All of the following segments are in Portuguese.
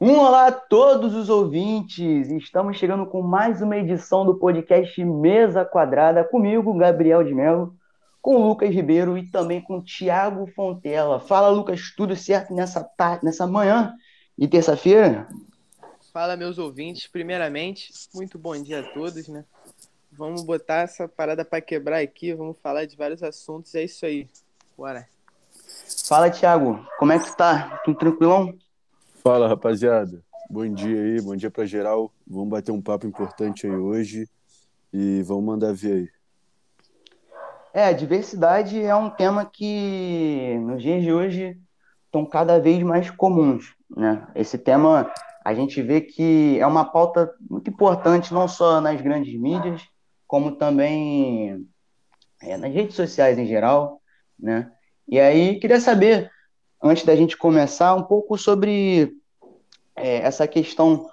Um olá a todos os ouvintes! Estamos chegando com mais uma edição do podcast Mesa Quadrada, comigo, Gabriel de Mello, com o Lucas Ribeiro e também com o Thiago Fontela. Fala, Lucas, tudo certo nessa, tarde, nessa manhã de terça-feira? Fala, meus ouvintes. Primeiramente, muito bom dia a todos, né? Vamos botar essa parada para quebrar aqui, vamos falar de vários assuntos, é isso aí. Bora. Fala, Thiago, como é que tá? Tudo tranquilão? Fala, rapaziada. Bom dia aí, bom dia para geral. Vamos bater um papo importante aí hoje e vamos mandar ver aí. É, diversidade é um tema que nos dias de hoje estão cada vez mais comuns, né? Esse tema a gente vê que é uma pauta muito importante não só nas grandes mídias, como também é, nas redes sociais em geral, né? E aí queria saber antes da gente começar, um pouco sobre é, essa questão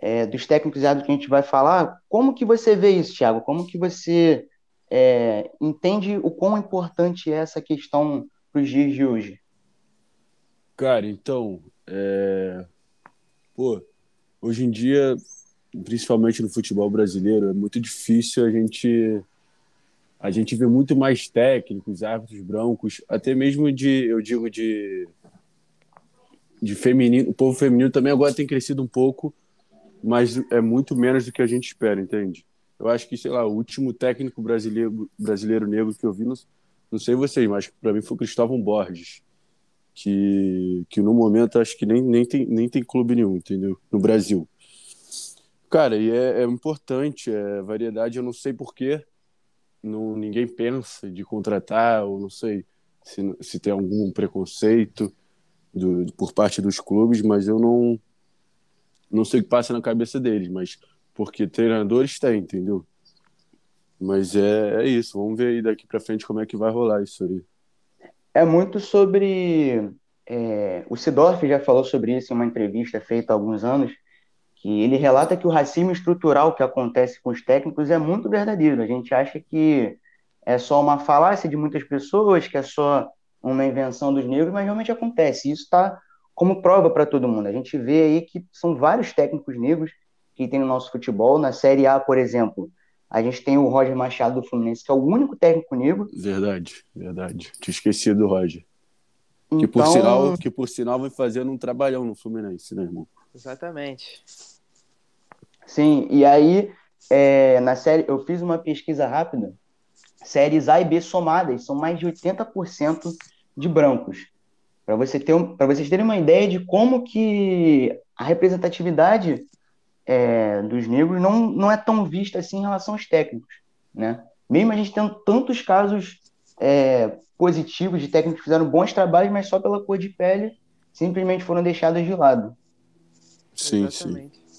é, dos técnicos e árbitros que a gente vai falar. Como que você vê isso, Thiago? Como que você é, entende o quão importante é essa questão para os dias de hoje? Cara, então, é... pô, hoje em dia, principalmente no futebol brasileiro, é muito difícil a gente a gente vê muito mais técnicos, árbitros brancos, até mesmo de, eu digo, de, de feminino. O povo feminino também agora tem crescido um pouco, mas é muito menos do que a gente espera, entende? Eu acho que, sei lá, o último técnico brasileiro, brasileiro negro que eu vi, não, não sei vocês, mas para mim foi o Cristóvão Borges, que, que no momento acho que nem, nem, tem, nem tem clube nenhum, entendeu? No Brasil. Cara, e é, é importante, é variedade, eu não sei porquê, não, ninguém pensa de contratar, ou não sei se, se tem algum preconceito do, por parte dos clubes, mas eu não, não sei o que passa na cabeça deles, mas porque treinadores tem, entendeu? Mas é, é isso, vamos ver aí daqui para frente como é que vai rolar isso aí. É muito sobre. É, o Sidorf já falou sobre isso em uma entrevista feita há alguns anos, que ele relata que o racismo estrutural que acontece com os técnicos é muito verdadeiro. A gente acha que é só uma falácia de muitas pessoas, que é só uma invenção dos negros, mas realmente acontece. Isso está como prova para todo mundo. A gente vê aí que são vários técnicos negros que tem no nosso futebol. Na Série A, por exemplo, a gente tem o Roger Machado do Fluminense, que é o único técnico negro. Verdade, verdade. Tinha esquecido do Roger. Então... Que, por então sinal, que por sinal vai fazendo um trabalhão no Fluminense, né, irmão? Exatamente. Sim, e aí, é, na série, eu fiz uma pesquisa rápida, séries A e B somadas, são mais de 80% de brancos. Para você ter um, vocês terem uma ideia de como que a representatividade é, dos negros não, não é tão vista assim em relação aos técnicos, né? Mesmo a gente tendo tantos casos é, positivos de técnicos que fizeram bons trabalhos, mas só pela cor de pele simplesmente foram deixados de lado. Sim, Exatamente. sim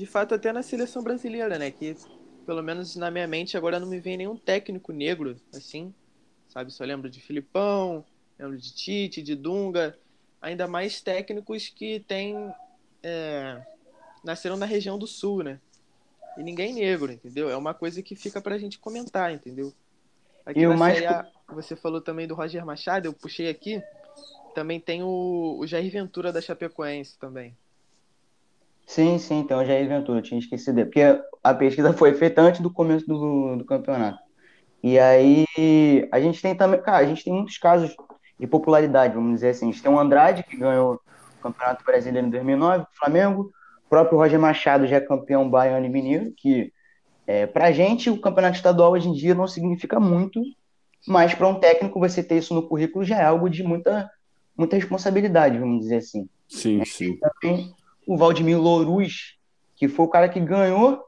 de fato até na seleção brasileira, né? Que pelo menos na minha mente agora não me vem nenhum técnico negro, assim, sabe? Só lembro de Filipão, lembro de Tite, de Dunga, ainda mais técnicos que têm é, nasceram na região do Sul, né? E ninguém negro, entendeu? É uma coisa que fica pra gente comentar, entendeu? Aqui e na mais... Série A, você falou também do Roger Machado, eu puxei aqui. Também tem o, o Jair Ventura da Chapecoense também. Sim, sim, então Jair Ventura, tinha esquecido, porque a pesquisa foi feita antes do começo do, do campeonato. E aí a gente tem também, cara, a gente tem muitos casos de popularidade, vamos dizer assim. A gente tem o Andrade, que ganhou o Campeonato Brasileiro em 2009, Flamengo. O próprio Roger Machado já é campeão baiano e mineiro, que é, pra gente o campeonato estadual hoje em dia não significa muito, mas para um técnico você ter isso no currículo já é algo de muita, muita responsabilidade, vamos dizer assim. Sim, sim. Também o Valdemir Louruz, que foi o cara que ganhou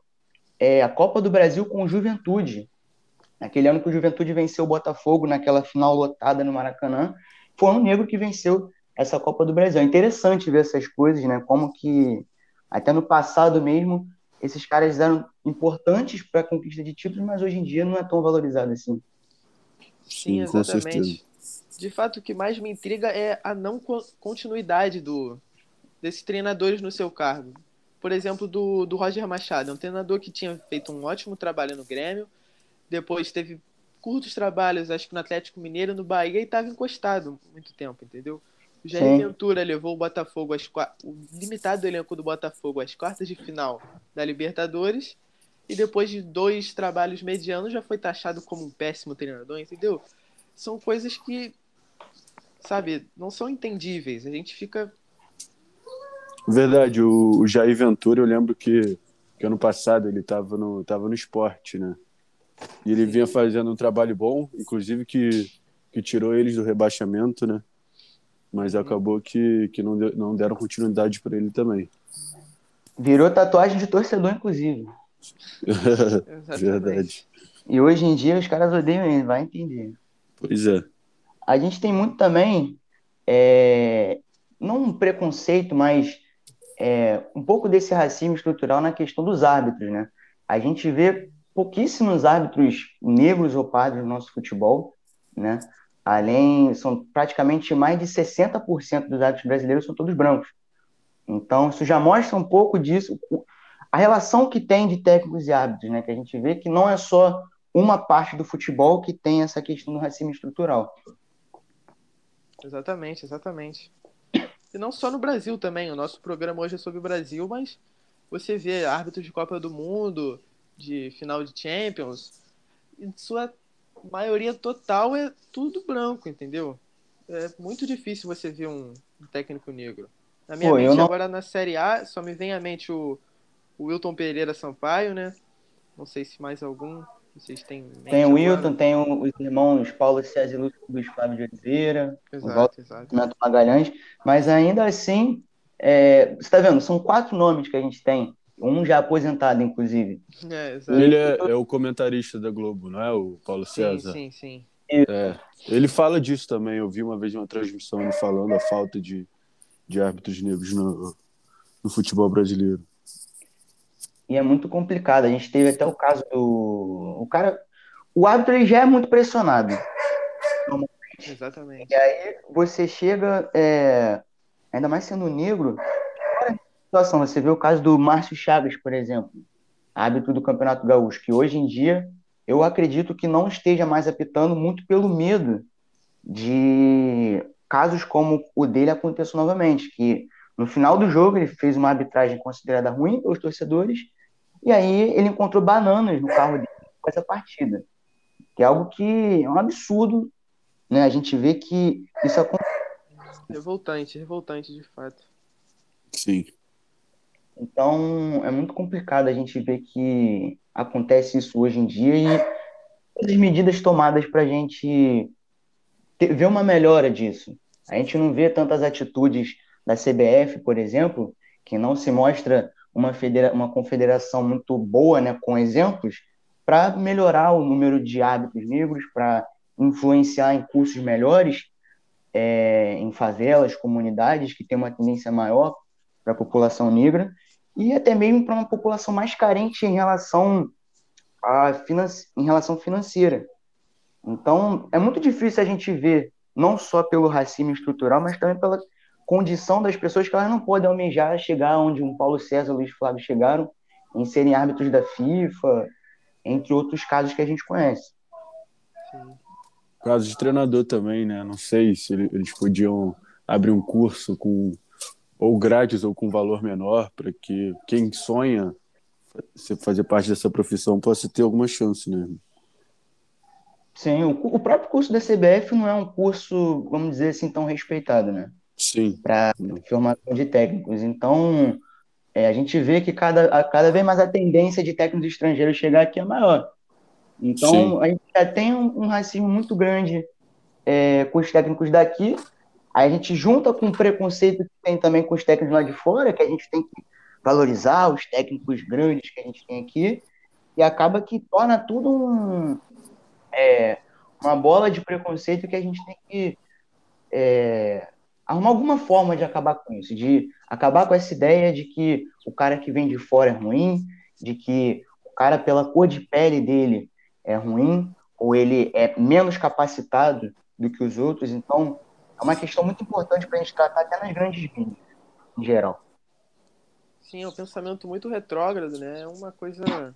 é, a Copa do Brasil com o Juventude. Naquele ano que o Juventude venceu o Botafogo naquela final lotada no Maracanã, foi um negro que venceu essa Copa do Brasil. É interessante ver essas coisas, né? Como que até no passado mesmo esses caras eram importantes para a conquista de títulos, mas hoje em dia não é tão valorizado assim. Sim, exatamente. De fato, o que mais me intriga é a não continuidade do, desses treinadores no seu cargo. Por exemplo, do, do Roger Machado, é um treinador que tinha feito um ótimo trabalho no Grêmio, depois teve curtos trabalhos, acho que no Atlético Mineiro, no Bahia, e estava encostado muito tempo, entendeu? O Jair Ventura levou o Botafogo às o limitado elenco do Botafogo às quartas de final da Libertadores e depois de dois trabalhos medianos já foi taxado como um péssimo treinador, entendeu? São coisas que, sabe, não são entendíveis. A gente fica Verdade, o, o Jair Ventura, eu lembro que, que ano passado ele estava no, tava no esporte, né? E ele vinha fazendo um trabalho bom, inclusive que, que tirou eles do rebaixamento, né? Mas acabou que, que não, deu, não deram continuidade para ele também. Virou tatuagem de torcedor, inclusive. Verdade. E hoje em dia os caras odeiam ele, vai entender. Pois é. A gente tem muito também, é, não um preconceito, mas é, um pouco desse racismo estrutural na questão dos árbitros, né? A gente vê pouquíssimos árbitros negros ou pardos no nosso futebol, né? Além, são praticamente mais de 60% dos árbitros brasileiros são todos brancos. Então, isso já mostra um pouco disso, a relação que tem de técnicos e árbitros, né? Que a gente vê que não é só uma parte do futebol que tem essa questão do racismo estrutural. Exatamente, exatamente. E não só no Brasil também. O nosso programa hoje é sobre o Brasil, mas você vê árbitros de Copa do Mundo, de final de Champions, em sua maioria total é tudo branco, entendeu? É muito difícil você ver um, um técnico negro. Na minha Pô, mente, não... agora na Série A, só me vem à mente o, o Wilton Pereira Sampaio, né? Não sei se mais algum. Vocês têm. Tem o Wilton, tem os irmãos Paulo César e Luiz Flávio de Oliveira, exato, o exato. Magalhães, mas ainda assim, é, você está vendo, são quatro nomes que a gente tem, um já aposentado, inclusive. É, exato. Ele é, é, o comentarista da Globo, não é? O Paulo César. Sim, sim, sim. É, ele fala disso também. Eu vi uma vez uma transmissão ele falando a falta de, de árbitros negros no, no futebol brasileiro e é muito complicado. A gente teve até o caso do. O cara. O árbitro ele já é muito pressionado. Exatamente. E aí você chega, é... ainda mais sendo negro, situação. Você vê o caso do Márcio Chagas, por exemplo, árbitro do Campeonato Gaúcho, que hoje em dia eu acredito que não esteja mais apitando muito pelo medo de casos como o dele aconteçam novamente, que no final do jogo ele fez uma arbitragem considerada ruim pelos torcedores e aí ele encontrou bananas no carro dele com essa partida. Que é algo que é um absurdo, né? A gente vê que isso acontece. Revoltante, revoltante de fato. Sim. Então é muito complicado a gente ver que acontece isso hoje em dia e as medidas tomadas para a gente ter, ver uma melhora disso. A gente não vê tantas atitudes da CBF, por exemplo, que não se mostra uma, federa uma confederação muito boa, né, com exemplos, para melhorar o número de hábitos negros, para influenciar em cursos melhores é, em favelas, comunidades que têm uma tendência maior para a população negra e até mesmo para uma população mais carente em relação a em relação financeira. Então, é muito difícil a gente ver não só pelo racismo estrutural, mas também pela condição das pessoas que elas não podem almejar chegar onde um Paulo César e Luiz Flávio chegaram, em serem árbitros da FIFA, entre outros casos que a gente conhece. Sim. Caso de treinador também, né? Não sei se eles podiam abrir um curso com ou grátis ou com valor menor para que quem sonha fazer parte dessa profissão possa ter alguma chance, né? Sim, o, o próprio curso da CBF não é um curso, vamos dizer assim, tão respeitado, né? Para formação de técnicos. Então, é, a gente vê que cada, a, cada vez mais a tendência de técnicos estrangeiros chegar aqui é maior. Então, Sim. a gente já tem um, um racismo muito grande é, com os técnicos daqui. Aí a gente junta com o preconceito que tem também com os técnicos lá de fora, que a gente tem que valorizar os técnicos grandes que a gente tem aqui, e acaba que torna tudo um, é, uma bola de preconceito que a gente tem que é, arrumar alguma forma de acabar com isso, de acabar com essa ideia de que o cara que vem de fora é ruim, de que o cara pela cor de pele dele é ruim, ou ele é menos capacitado do que os outros. Então, é uma questão muito importante para a gente tratar até nas grandes mídias, em geral. Sim, é um pensamento muito retrógrado, né? É uma coisa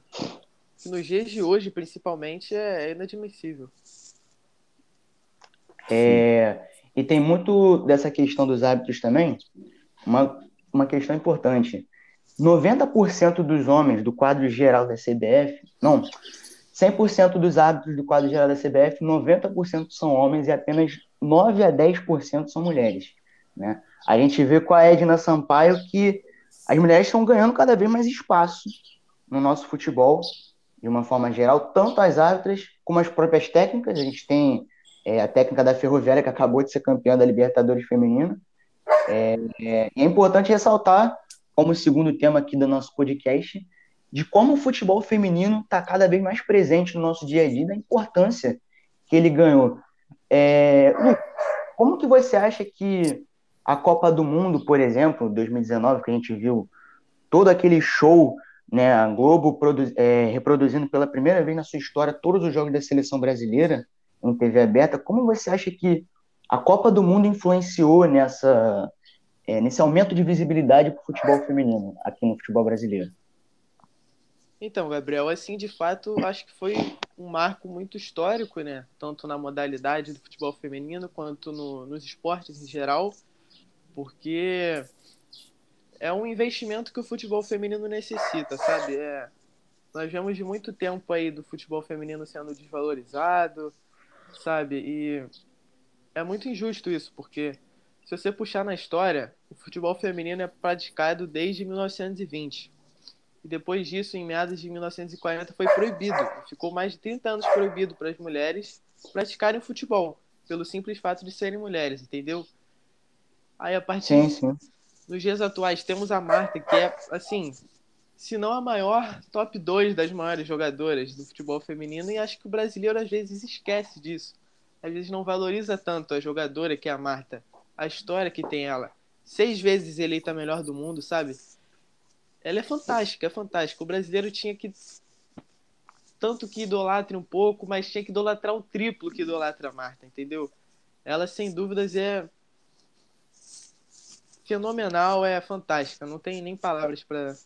que nos dias de hoje, principalmente, é inadmissível. É, E tem muito dessa questão dos hábitos também, uma, uma questão importante. 90% dos homens do quadro geral da CBF, não, 100% dos hábitos do quadro geral da CBF, 90% são homens e apenas 9 a 10% são mulheres. Né? A gente vê com a Edna Sampaio que as mulheres estão ganhando cada vez mais espaço no nosso futebol, de uma forma geral, tanto as árbitras como as próprias técnicas. A gente tem é, a técnica da Ferroviária, que acabou de ser campeã da Libertadores Feminina. É, é, é importante ressaltar, como segundo tema aqui do nosso podcast, de como o futebol feminino está cada vez mais presente no nosso dia a dia, da importância que ele ganhou. É, Lu, como que você acha que a Copa do Mundo, por exemplo, 2019, que a gente viu todo aquele show, né, a Globo é, reproduzindo pela primeira vez na sua história todos os jogos da seleção brasileira em TV aberta, como você acha que a Copa do Mundo influenciou nessa, é, nesse aumento de visibilidade para o futebol feminino aqui no futebol brasileiro? Então, Gabriel, assim, de fato, acho que foi um marco muito histórico, né? Tanto na modalidade do futebol feminino quanto no, nos esportes em geral, porque é um investimento que o futebol feminino necessita, sabe? É, nós vemos de muito tempo aí do futebol feminino sendo desvalorizado, sabe? E é muito injusto isso, porque se você puxar na história, o futebol feminino é praticado desde 1920 e depois disso, em meados de 1940, foi proibido. Ficou mais de 30 anos proibido para as mulheres praticarem futebol, pelo simples fato de serem mulheres, entendeu? Aí a partir sim, sim. dos dias atuais temos a Marta, que é assim, se não a maior, top 2 das maiores jogadoras do futebol feminino, e acho que o brasileiro às vezes esquece disso. Às vezes não valoriza tanto a jogadora que é a Marta, a história que tem ela. Seis vezes eleita a melhor do mundo, sabe? ela é fantástica, é fantástica. O brasileiro tinha que tanto que idolatre um pouco, mas tinha que idolatrar o triplo que idolatra a Marta, entendeu? Ela sem dúvidas é fenomenal, é fantástica. Não tem nem palavras para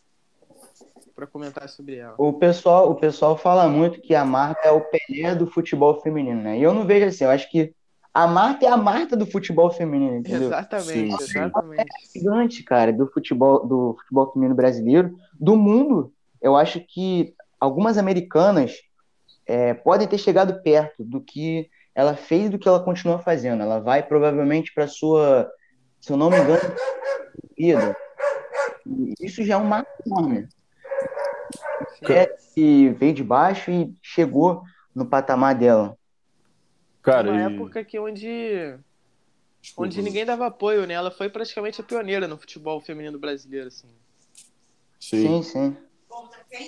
para comentar sobre ela. O pessoal, o pessoal fala muito que a Marta é o Pelé do futebol feminino, né? E eu não vejo assim, eu acho que a Marta é a Marta do futebol feminino, entendeu? Exatamente, Sim. exatamente. É gigante, cara, do futebol, do futebol feminino brasileiro, do mundo. Eu acho que algumas americanas é, podem ter chegado perto do que ela fez e do que ela continua fazendo. Ela vai provavelmente para sua, se eu não me engano, vida. Isso já é um marco enorme. É que veio de baixo e chegou no patamar dela. Cara, uma e... época que onde Desculpa. onde ninguém dava apoio, né? Ela foi praticamente a pioneira no futebol feminino brasileiro, assim. Sim, sim.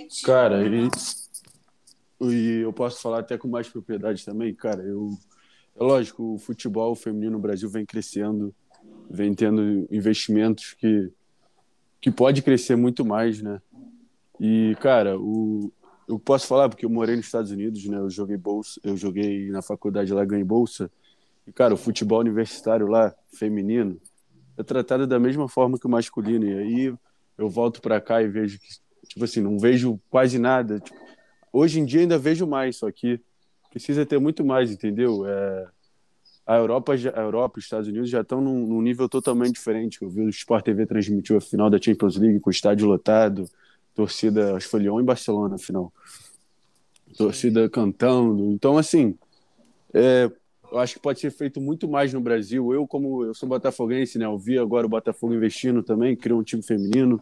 sim. Cara, e, e eu posso falar até com mais propriedade também, cara. Eu, é lógico, o futebol feminino no Brasil vem crescendo, vem tendo investimentos que que pode crescer muito mais, né? E cara, o, eu posso falar porque eu morei nos Estados Unidos, né? Eu joguei bolsa, eu joguei na faculdade lá, ganhei bolsa. E cara, o futebol universitário lá, feminino, é tratado da mesma forma que o masculino. E aí eu volto para cá e vejo que, tipo assim, não vejo quase nada. Tipo, hoje em dia ainda vejo mais, só que precisa ter muito mais, entendeu? É, a Europa, a Europa, os Estados Unidos já estão num, num nível totalmente diferente. Eu vi o Sport TV transmitiu a final da Champions League com o estádio lotado torcida, acho que foi Lyon e Barcelona, afinal. Torcida cantando. Então, assim, é, eu acho que pode ser feito muito mais no Brasil. Eu, como eu sou botafoguense, né? Eu vi agora o Botafogo investindo também, criou um time feminino.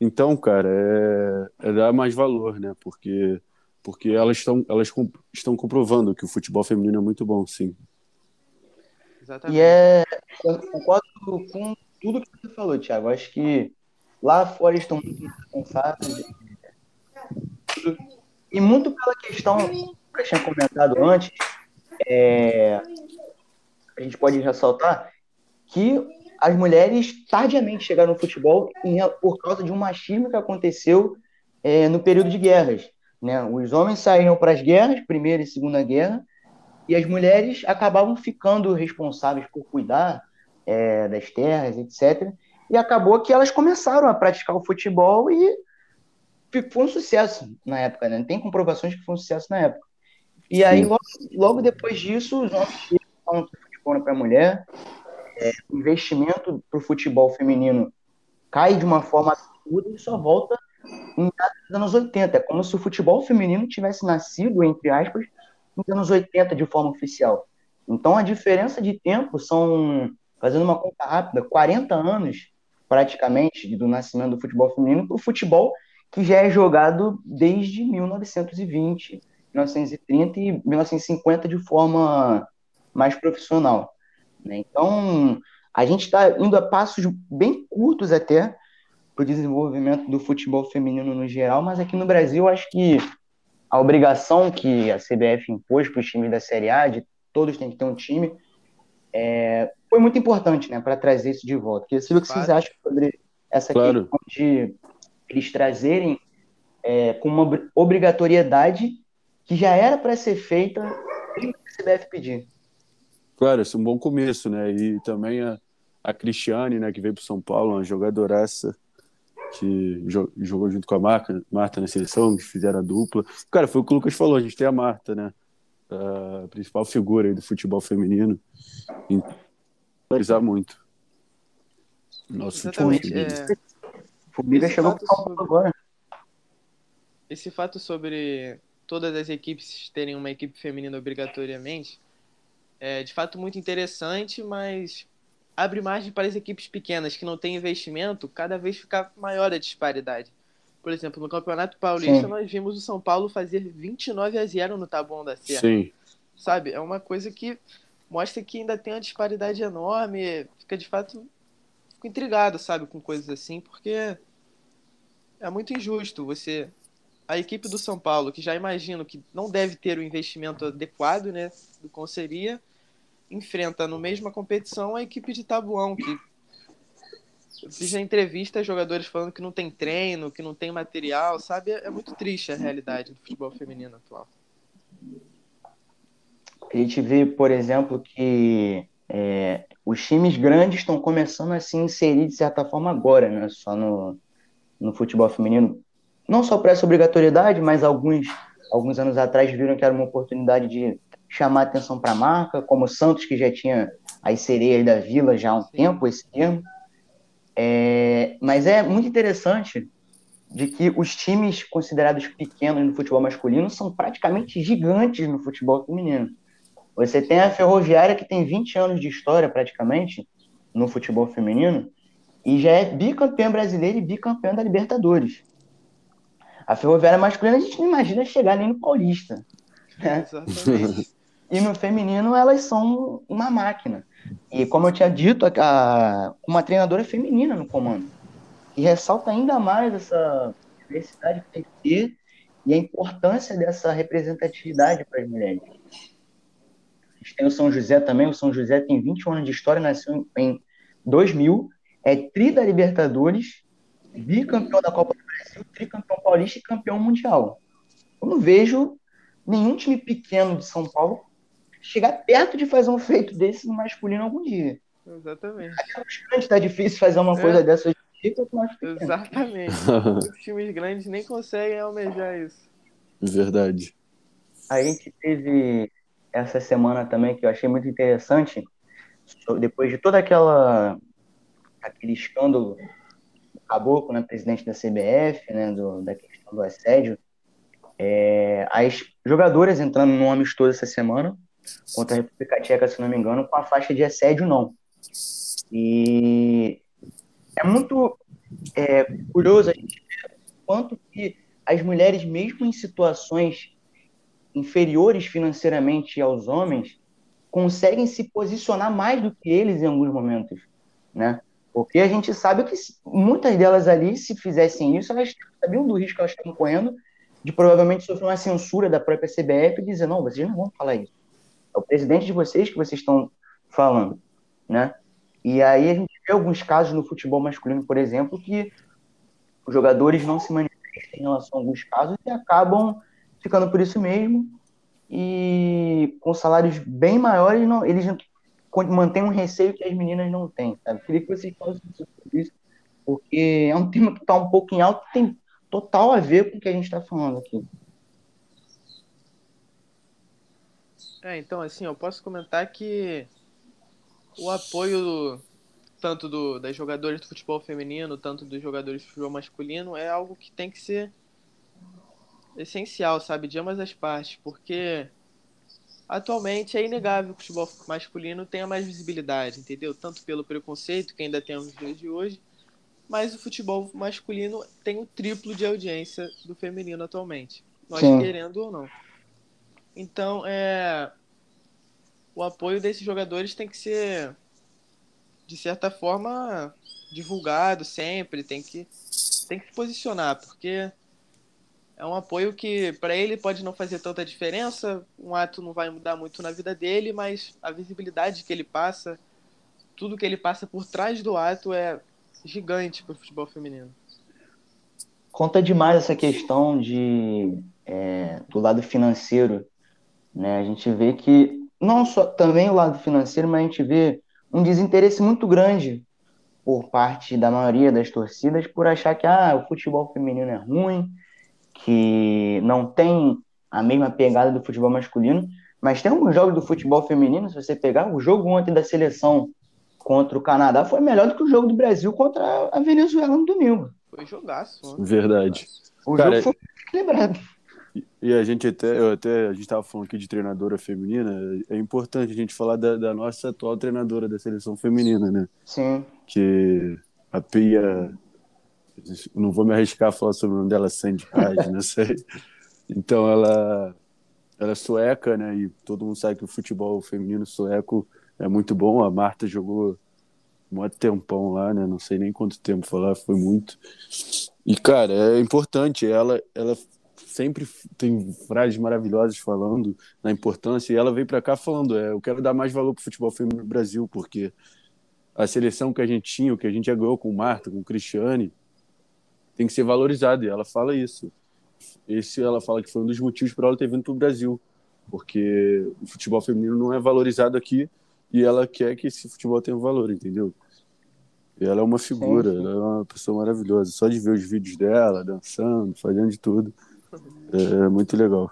Então, cara, é, é dar mais valor, né? Porque, porque elas, estão, elas estão comprovando que o futebol feminino é muito bom, sim. Exatamente. E é, eu concordo com tudo que você falou, Thiago. Acho que Lá fora estão muito responsáveis. E muito pela questão que eu tinha comentado antes, é, a gente pode ressaltar que as mulheres tardiamente chegaram no futebol em, por causa de um machismo que aconteceu é, no período de guerras. Né? Os homens saíram para as guerras, Primeira e Segunda Guerra, e as mulheres acabavam ficando responsáveis por cuidar é, das terras, etc. E acabou que elas começaram a praticar o futebol e foi um sucesso na época, né? Tem comprovações que foi um sucesso na época. E aí, logo, logo depois disso, os homens falam que o foram para a mulher. É, o investimento para o futebol feminino cai de uma forma absurda e só volta em anos 80. É como se o futebol feminino tivesse nascido, entre aspas, nos anos 80 de forma oficial. Então a diferença de tempo são, fazendo uma conta rápida, 40 anos praticamente do nascimento do futebol feminino para o futebol que já é jogado desde 1920, 1930 e 1950 de forma mais profissional. Né? Então, a gente está indo a passos bem curtos até para o desenvolvimento do futebol feminino no geral, mas aqui no Brasil, acho que a obrigação que a CBF impôs para os times da Série A, de todos têm que ter um time, é, foi muito importante né, para trazer isso de volta. Queria saber o que vocês acham sobre essa claro. questão de eles trazerem é, com uma obrigatoriedade que já era para ser feita sem a CBF pedir. Claro, esse é um bom começo, né? E também a, a Cristiane, né, que veio para São Paulo, uma jogadoraça que jogou junto com a Marta, Marta na seleção, que fizeram a dupla. Cara, foi o que o Lucas falou, a gente tem a Marta, né? A principal figura do futebol feminino. Precisar muito. Nosso Exatamente. É... Formiga chegou sobre... agora. Esse fato sobre todas as equipes terem uma equipe feminina obrigatoriamente é de fato muito interessante, mas abre margem para as equipes pequenas que não têm investimento cada vez ficar maior a disparidade. Por exemplo, no Campeonato Paulista, Sim. nós vimos o São Paulo fazer 29 a 0 no Taboão da Serra. Sim. Sabe? É uma coisa que mostra que ainda tem uma disparidade enorme. Fica de fato. Fico intrigado, sabe, com coisas assim, porque é muito injusto você. A equipe do São Paulo, que já imagino que não deve ter o investimento adequado, né, do seria, enfrenta no mesma competição a equipe de Tabuão, que eu fiz entrevista jogadores falando que não tem treino, que não tem material, sabe? É muito triste a realidade do futebol feminino atual. A gente vê, por exemplo, que é, os times grandes estão começando a se inserir de certa forma agora, né? Só no, no futebol feminino. Não só por essa obrigatoriedade, mas alguns, alguns anos atrás viram que era uma oportunidade de chamar atenção para a marca, como o Santos, que já tinha as sereias da Vila já há um Sim. tempo, esse termo. É, mas é muito interessante de que os times considerados pequenos no futebol masculino são praticamente gigantes no futebol feminino. Você tem a Ferroviária, que tem 20 anos de história praticamente no futebol feminino, e já é bicampeã brasileira e bicampeã da Libertadores. A Ferroviária masculina a gente não imagina chegar nem no Paulista. Né? Exatamente. E no feminino elas são uma máquina. E como eu tinha dito, a, uma treinadora feminina no comando. E ressalta ainda mais essa diversidade que tem que ter e a importância dessa representatividade para as mulheres. A gente tem o São José também, o São José tem 21 anos de história, nasceu em 2000, é tri da Libertadores, bicampeão da Copa do Brasil, tricampeão paulista e campeão mundial. Eu não vejo nenhum time pequeno de São Paulo chegar perto de fazer um feito desse no masculino algum dia. Exatamente. Até está difícil fazer uma é. coisa dessa hoje Exatamente. Os times grandes nem conseguem almejar isso. Verdade. A gente teve essa semana também que eu achei muito interessante, depois de toda aquela aquele escândalo do Caboclo, né, presidente da CBF, né, do, da questão do assédio, é, as jogadoras entrando no amistoso essa semana, contra a República Tcheca, se não me engano, com a faixa de assédio não. E é muito é, curioso a gente ver quanto que as mulheres, mesmo em situações inferiores financeiramente aos homens, conseguem se posicionar mais do que eles em alguns momentos, né? Porque a gente sabe que muitas delas ali, se fizessem isso, elas sabiam do risco que elas estão correndo de provavelmente sofrer uma censura da própria CBF e dizer, não, vocês não vão falar isso. É o presidente de vocês que vocês estão falando, né? E aí a gente vê alguns casos no futebol masculino, por exemplo, que os jogadores não se manifestam em relação a alguns casos e acabam ficando por isso mesmo e com salários bem maiores, não, eles mantêm um receio que as meninas não têm. Sabe? Queria que vocês falassem sobre isso, porque é um tema que está um pouco em alto, tem total a ver com o que a gente está falando aqui. É, então, assim, eu posso comentar que o apoio tanto do, das jogadoras do futebol feminino, tanto dos jogadores do futebol masculino, é algo que tem que ser essencial, sabe, de ambas as partes, porque atualmente é inegável que o futebol masculino tenha mais visibilidade, entendeu? Tanto pelo preconceito que ainda temos nos de hoje, mas o futebol masculino tem o triplo de audiência do feminino atualmente, nós Sim. querendo ou não. Então, é o apoio desses jogadores tem que ser de certa forma divulgado sempre, tem que tem que se posicionar, porque é um apoio que para ele pode não fazer tanta diferença, um ato não vai mudar muito na vida dele, mas a visibilidade que ele passa, tudo que ele passa por trás do ato é gigante para o futebol feminino. Conta demais essa questão de é, do lado financeiro, né? A gente vê que não só também o lado financeiro, mas a gente vê um desinteresse muito grande por parte da maioria das torcidas por achar que ah, o futebol feminino é ruim, que não tem a mesma pegada do futebol masculino, mas tem alguns jogos do futebol feminino, se você pegar, o jogo ontem da seleção contra o Canadá foi melhor do que o jogo do Brasil contra a Venezuela no domingo. Foi jogaço. Verdade. O Cara, jogo foi equilibrado. E a gente até, eu até a gente estava falando aqui de treinadora feminina, é importante a gente falar da, da, nossa atual treinadora da seleção feminina, né? Sim. Que a Pia não vou me arriscar a falar sobre o nome dela, Sandy Paz, não sei. Então ela, ela é sueca, né? E todo mundo sabe que o futebol feminino sueco é muito bom. A Marta jogou um tempão lá, né? Não sei nem quanto tempo falar, foi muito. E cara, é importante. Ela, ela sempre tem frases maravilhosas falando na importância. E ela veio para cá falando: é, eu quero dar mais valor para o futebol feminino no Brasil, porque a seleção que a gente tinha, o que a gente já ganhou com o Marta, com o Cristiane tem que ser valorizado. E ela fala isso. Esse ela fala que foi um dos motivos para ela ter vindo para o Brasil, porque o futebol feminino não é valorizado aqui e ela quer que esse futebol tenha um valor, entendeu? E ela é uma figura, sim, sim. ela é uma pessoa maravilhosa. Só de ver os vídeos dela, dançando, fazendo de tudo, é, é muito legal.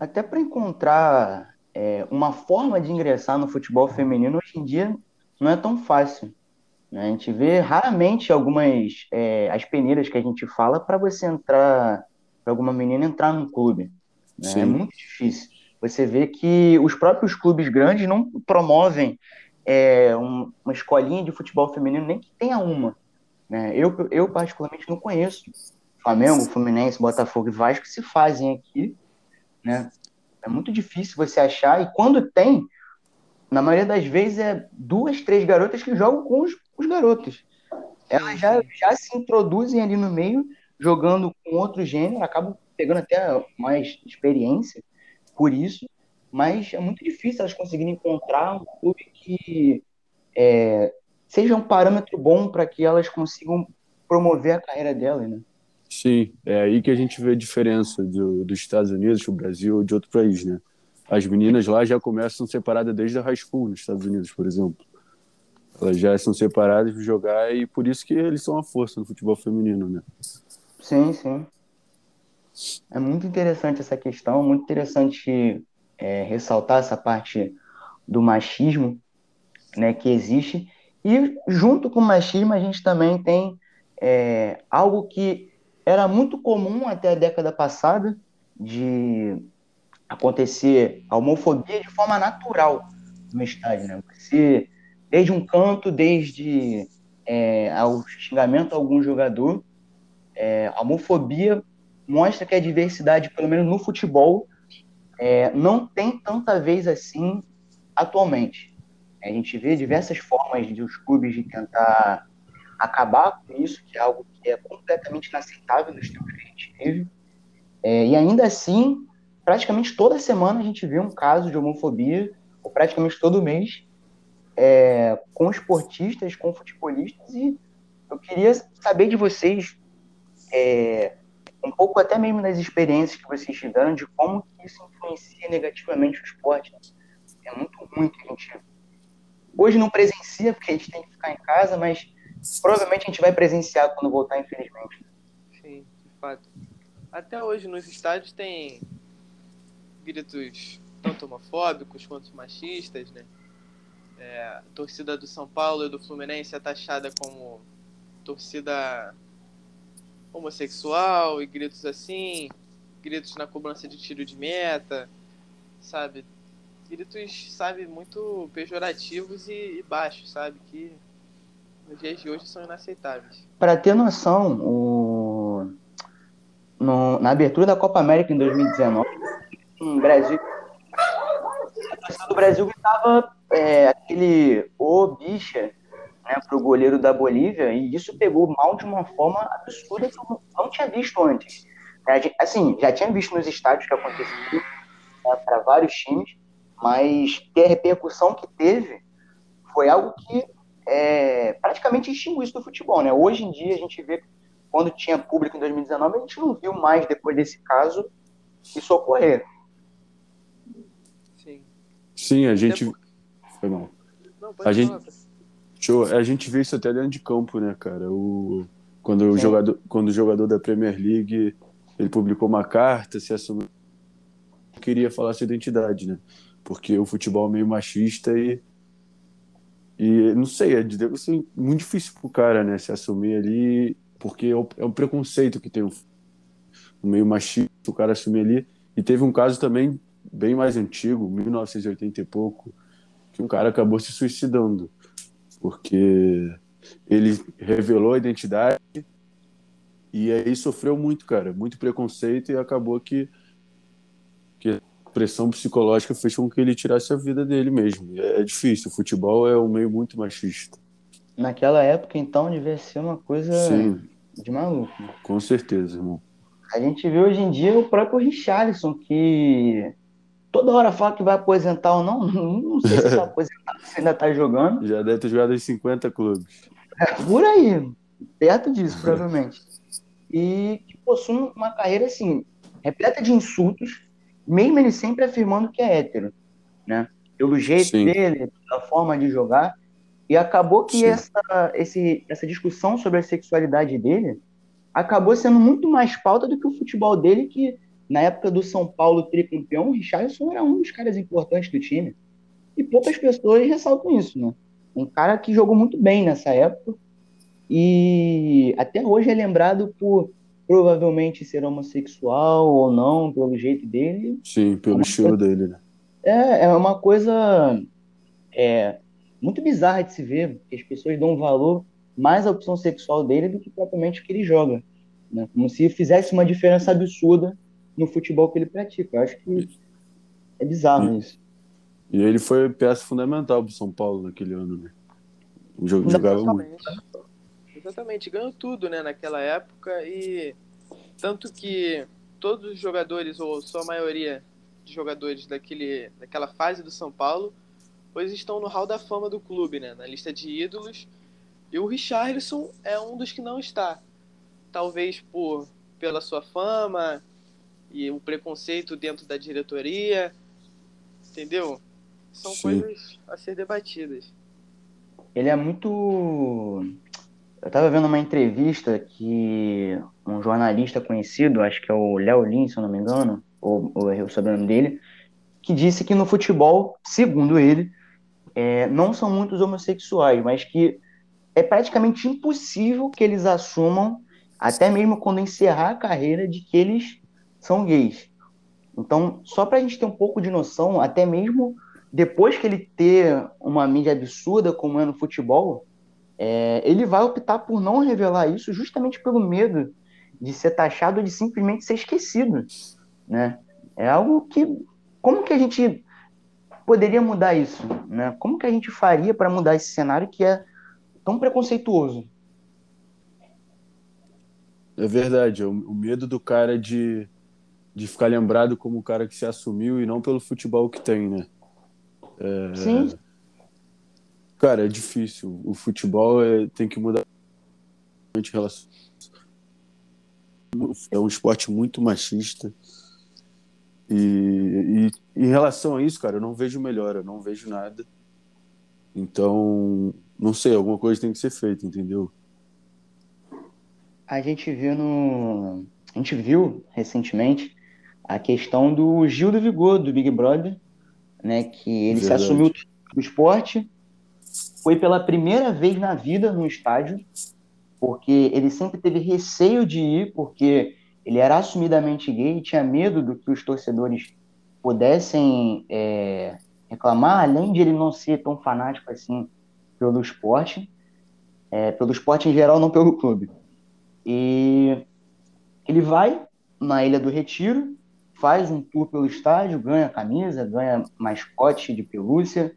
Até para encontrar é, uma forma de ingressar no futebol feminino hoje em dia não é tão fácil. Né? A gente vê raramente algumas é, as peneiras que a gente fala para você entrar, para alguma menina entrar num clube. Né? É muito difícil. Você vê que os próprios clubes grandes não promovem é, um, uma escolinha de futebol feminino, nem que tenha uma. Né? Eu, eu, particularmente, não conheço. Flamengo, Fluminense, Botafogo e Vasco se fazem aqui. Né? É muito difícil você achar, e quando tem, na maioria das vezes é duas, três garotas que jogam com os os garotos. Elas já, já se introduzem ali no meio, jogando com outro gênero, acabam pegando até mais experiência por isso, mas é muito difícil elas conseguirem encontrar um clube que é, seja um parâmetro bom para que elas consigam promover a carreira delas, né? Sim, é aí que a gente vê a diferença do, dos Estados Unidos, do Brasil ou de outro país, né? As meninas lá já começam separadas desde a high school nos Estados Unidos, por exemplo. Elas já são separadas de jogar e por isso que eles são a força no futebol feminino, né? Sim, sim. É muito interessante essa questão, muito interessante é, ressaltar essa parte do machismo né, que existe. E junto com o machismo, a gente também tem é, algo que era muito comum até a década passada, de acontecer a homofobia de forma natural no estádio. Né? Você desde um canto, desde é, ao xingamento a algum jogador. É, a homofobia mostra que a diversidade, pelo menos no futebol, é, não tem tanta vez assim atualmente. A gente vê diversas formas dos clubes de tentar acabar com isso, que é algo que é completamente inaceitável nos tempos que a gente teve. É, e ainda assim, praticamente toda semana a gente vê um caso de homofobia, ou praticamente todo mês, é, com esportistas, com futebolistas, e eu queria saber de vocês é, um pouco até mesmo das experiências que vocês tiveram, de como isso influencia negativamente o esporte. É muito ruim que a gente hoje não presencia, porque a gente tem que ficar em casa, mas provavelmente a gente vai presenciar quando voltar, infelizmente. Sim, de fato. Até hoje nos estádios tem gritos tanto homofóbicos quanto machistas, né? É, torcida do São Paulo e do Fluminense é taxada como torcida homossexual e gritos assim, gritos na cobrança de tiro de meta, sabe? Gritos, sabe, muito pejorativos e, e baixos, sabe? Que nos dias de hoje são inaceitáveis. Para ter noção, o... no, na abertura da Copa América em 2019, o Brasil do Brasil gritava é, aquele ô bicha né, para o goleiro da Bolívia, e isso pegou mal de uma forma absurda que eu não tinha visto antes. Assim, já tinha visto nos estádios que aconteceu né, para vários times, mas a repercussão que teve foi algo que é, praticamente extinguiu isso do futebol. Né? Hoje em dia a gente vê, quando tinha público em 2019, a gente não viu mais, depois desse caso, isso ocorrer. Sim. A gente. Foi mal. Não, a gente. Show. A gente vê isso até dentro de campo, né, cara? O, quando, o jogador, quando o jogador da Premier League ele publicou uma carta, se assumiu. Queria falar sua identidade, né? Porque o futebol é meio machista e. E não sei, é, ser muito difícil pro cara, né, se assumir ali, porque é, é um preconceito que tem o meio machista, o cara assumir ali. E teve um caso também bem mais antigo, 1980 e pouco, que um cara acabou se suicidando porque ele revelou a identidade e aí sofreu muito, cara, muito preconceito e acabou que, que a pressão psicológica fez com que ele tirasse a vida dele mesmo. É, difícil, o futebol é um meio muito machista. Naquela época, então, devia ser uma coisa Sim. de maluco. Com certeza, irmão. A gente vê hoje em dia o próprio Richarlison, que toda hora fala que vai aposentar ou não. Não sei se vai aposentar, se ainda tá jogando. Já deve ter jogado em 50 clubes. É, por aí, perto disso, provavelmente. E que possui uma carreira assim, repleta de insultos, mesmo ele sempre afirmando que é hétero, né? Pelo jeito Sim. dele, da forma de jogar. E acabou que essa, esse, essa discussão sobre a sexualidade dele acabou sendo muito mais pauta do que o futebol dele, que na época do São Paulo tricampeão, o Richardson era um dos caras importantes do time. E poucas pessoas ressaltam isso, né? Um cara que jogou muito bem nessa época e até hoje é lembrado por provavelmente ser homossexual ou não, pelo jeito dele. Sim, pelo é estilo coisa... dele, né? É, é uma coisa é, muito bizarra de se ver, que as pessoas dão valor mais à opção sexual dele do que propriamente o que ele joga. Né? Como se fizesse uma diferença absurda no futebol que ele pratica. Eu acho que é bizarro e, isso. E ele foi peça fundamental para o São Paulo naquele ano, né? Jogava muito. Exatamente, ganhou tudo, né, naquela época e tanto que todos os jogadores ou sua maioria de jogadores daquele, daquela fase do São Paulo hoje estão no hall da fama do clube, né, na lista de ídolos. E o Richarlison é um dos que não está. Talvez por pela sua fama, e o preconceito dentro da diretoria, entendeu? São Sim. coisas a ser debatidas. Ele é muito. Eu estava vendo uma entrevista que um jornalista conhecido, acho que é o Léo Lin, se eu não me engano, ou, ou errei o sobrenome dele, que disse que no futebol, segundo ele, é, não são muitos homossexuais, mas que é praticamente impossível que eles assumam, até mesmo quando encerrar a carreira, de que eles são gays. Então, só para a gente ter um pouco de noção, até mesmo depois que ele ter uma mídia absurda como é no futebol, é, ele vai optar por não revelar isso justamente pelo medo de ser taxado de simplesmente ser esquecido, né? É algo que como que a gente poderia mudar isso, né? Como que a gente faria para mudar esse cenário que é tão preconceituoso? É verdade, o medo do cara de de ficar lembrado como o cara que se assumiu e não pelo futebol que tem, né? É... Sim. Cara, é difícil. O futebol é... tem que mudar é um esporte muito machista. E, e, em relação a isso, cara, eu não vejo melhora, eu não vejo nada. Então, não sei, alguma coisa tem que ser feita, entendeu? A gente viu no. A gente viu recentemente a questão do Gil do Vigor, do Big Brother, né? Que ele Verdade. se assumiu do esporte foi pela primeira vez na vida no estádio, porque ele sempre teve receio de ir, porque ele era assumidamente gay e tinha medo do que os torcedores pudessem é, reclamar, além de ele não ser tão fanático assim pelo esporte, é, pelo esporte em geral, não pelo clube. E ele vai na Ilha do Retiro, faz um tour pelo estádio, ganha camisa, ganha mascote de pelúcia,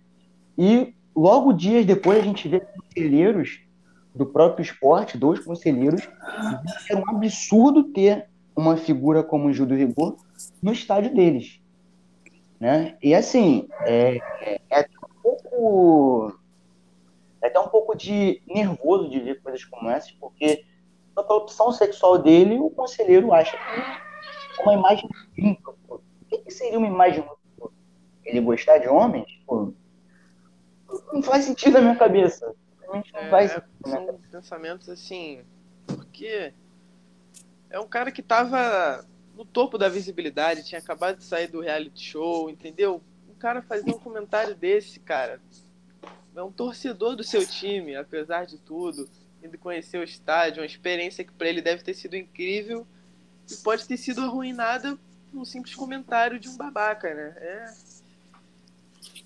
e logo dias depois a gente vê conselheiros do próprio esporte, dois conselheiros, era um absurdo ter uma figura como o Gil do Rigor no estádio deles. Né? E assim, é, é, é um pouco. É até um pouco de nervoso de ver coisas como essas, porque pela opção sexual dele, o conselheiro acha que é uma imagem limpa. O que, seria uma imagem limpa? Ele gostar de homens? Pô, não faz sentido na minha cabeça. Não é, faz são pensamentos assim, porque é um cara que tava no topo da visibilidade, tinha acabado de sair do reality show, entendeu? Um cara fazer um comentário desse, cara, é um torcedor do seu time, apesar de tudo indo conhecer o estádio, uma experiência que para ele deve ter sido incrível e pode ter sido arruinada por um simples comentário de um babaca, né? É...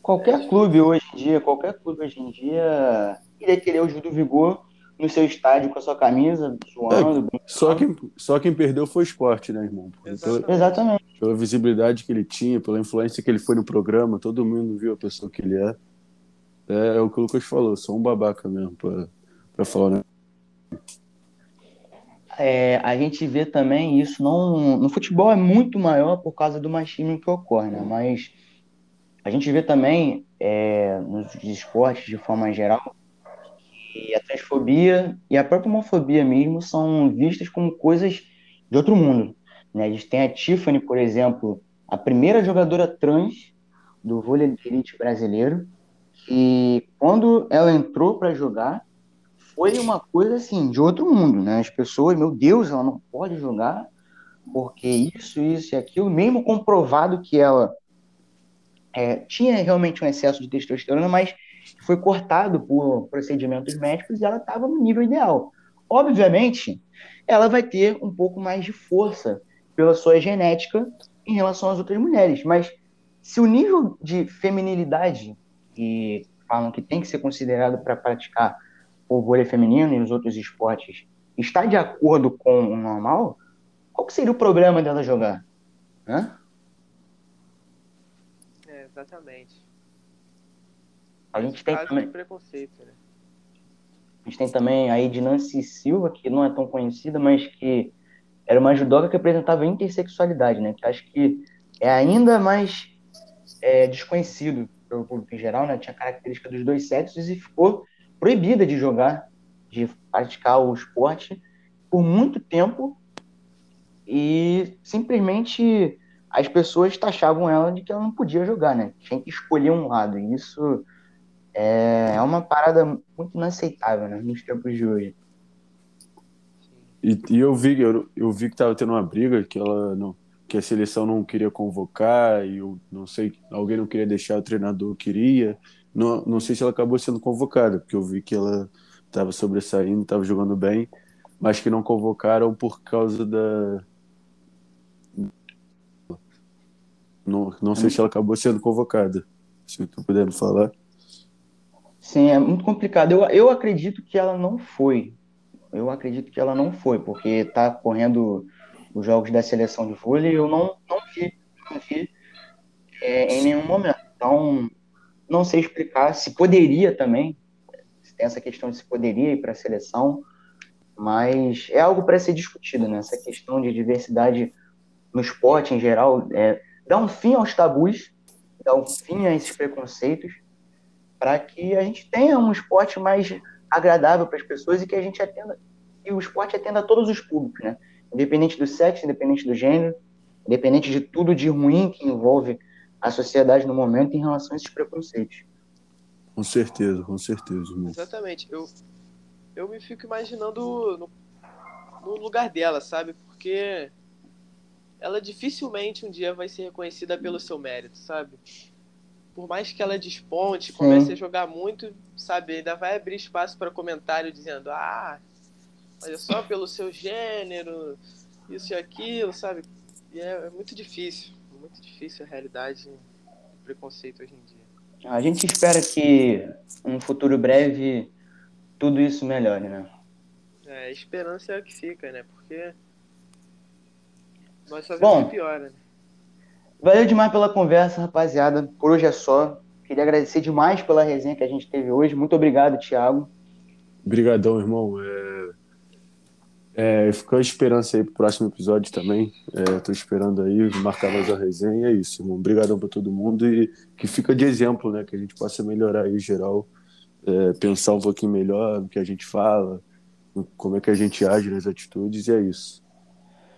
Qualquer é... clube hoje em dia, qualquer clube hoje em dia iria querer o Gil do Vigor no seu estádio com a sua camisa, suando. É, só, quem, só quem perdeu foi o esporte, né, irmão? Exatamente. Pela, Exatamente. Pela visibilidade que ele tinha, pela influência que ele foi no programa, todo mundo viu a pessoa que ele é. É, é o que o Lucas falou, sou um babaca mesmo, pra, pra falar, né? É, a gente vê também isso não no futebol é muito maior por causa do machismo que ocorre, né? Mas a gente vê também é, nos esportes de forma geral que a transfobia e a própria homofobia mesmo são vistas como coisas de outro mundo. Né? A gente tem a Tiffany, por exemplo, a primeira jogadora trans do vôlei elite brasileiro, e quando ela entrou para jogar, foi uma coisa assim, de outro mundo, né? As pessoas, meu Deus, ela não pode jogar, porque isso, isso e aquilo, mesmo comprovado que ela é, tinha realmente um excesso de testosterona, mas foi cortado por procedimentos médicos e ela estava no nível ideal. Obviamente, ela vai ter um pouco mais de força pela sua genética em relação às outras mulheres, mas se o nível de feminilidade que falam que tem que ser considerado para praticar o vôlei feminino e os outros esportes está de acordo com o normal, qual que seria o problema dela jogar? Hã? É, exatamente. A gente tem também... preconceito, né? A gente tem também a Ednancy Silva, que não é tão conhecida, mas que era uma judoca que apresentava intersexualidade, né? Que acho que é ainda mais é, desconhecido pelo público em geral, né? Tinha característica dos dois sexos e ficou proibida de jogar, de praticar o esporte por muito tempo e simplesmente as pessoas taxavam ela de que ela não podia jogar, né? Tinha que escolher um lado. E isso é, é uma parada muito inaceitável, né? Nos tempos de hoje. E, e eu vi, eu, eu vi que tava tendo uma briga que ela não, que a seleção não queria convocar e eu não sei, alguém não queria deixar o treinador queria. Não, não sei se ela acabou sendo convocada, porque eu vi que ela estava sobressaindo, estava jogando bem, mas que não convocaram por causa da. Não, não sei se ela acabou sendo convocada. Se tu puder me falar. Sim, é muito complicado. Eu, eu acredito que ela não foi. Eu acredito que ela não foi, porque está correndo os jogos da seleção de vôlei eu não, não vi, não vi é, em nenhum momento. Então, não sei explicar se poderia também, tem essa questão de se poderia ir para a seleção, mas é algo para ser discutido, né? Essa questão de diversidade no esporte em geral, é, dar um fim aos tabus, dar um fim a esses preconceitos, para que a gente tenha um esporte mais agradável para as pessoas e que a gente atenda, e o esporte atenda a todos os públicos, né? Independente do sexo, independente do gênero, independente de tudo de ruim que envolve a sociedade no momento em relação a esses preconceitos. Com certeza, com certeza. Irmão. Exatamente. Eu, eu me fico imaginando no, no lugar dela, sabe? Porque ela dificilmente um dia vai ser reconhecida pelo seu mérito, sabe? por mais que ela desponte, comece Sim. a jogar muito, sabe, ainda vai abrir espaço para comentário dizendo, ah, olha só pelo seu gênero, isso e aquilo, sabe? E é, é muito difícil, muito difícil a realidade do preconceito hoje em dia. A gente espera que um futuro breve tudo isso melhore, né? É, a esperança é o que fica, né? Porque nós só Bom, que piora, né? Valeu demais pela conversa, rapaziada. Por hoje é só. Queria agradecer demais pela resenha que a gente teve hoje. Muito obrigado, Thiago. Obrigadão, irmão. É, é, ficou a esperança aí pro próximo episódio também. É, tô esperando aí marcar mais a resenha. É isso, irmão. Obrigadão para todo mundo e que fica de exemplo, né? Que a gente possa melhorar aí geral, é, pensar um pouquinho melhor no que a gente fala, como é que a gente age nas atitudes e é isso.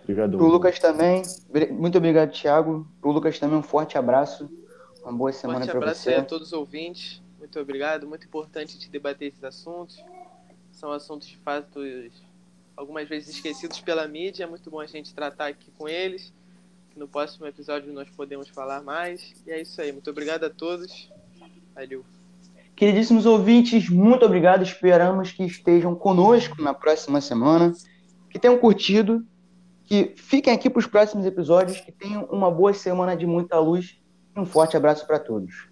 Obrigado. Pro Lucas também, muito obrigado, Thiago. Pro Lucas também um forte abraço. Uma boa semana para você. Um forte abraço a todos os ouvintes. Muito obrigado. Muito importante de debater esses assuntos. São assuntos de fato algumas vezes esquecidos pela mídia. É muito bom a gente tratar aqui com eles. No próximo episódio nós podemos falar mais. E é isso aí. Muito obrigado a todos. Valeu. Queridíssimos ouvintes, muito obrigado. Esperamos que estejam conosco na próxima semana, que tenham curtido, que fiquem aqui para os próximos episódios, que tenham uma boa semana de muita luz um forte abraço para todos.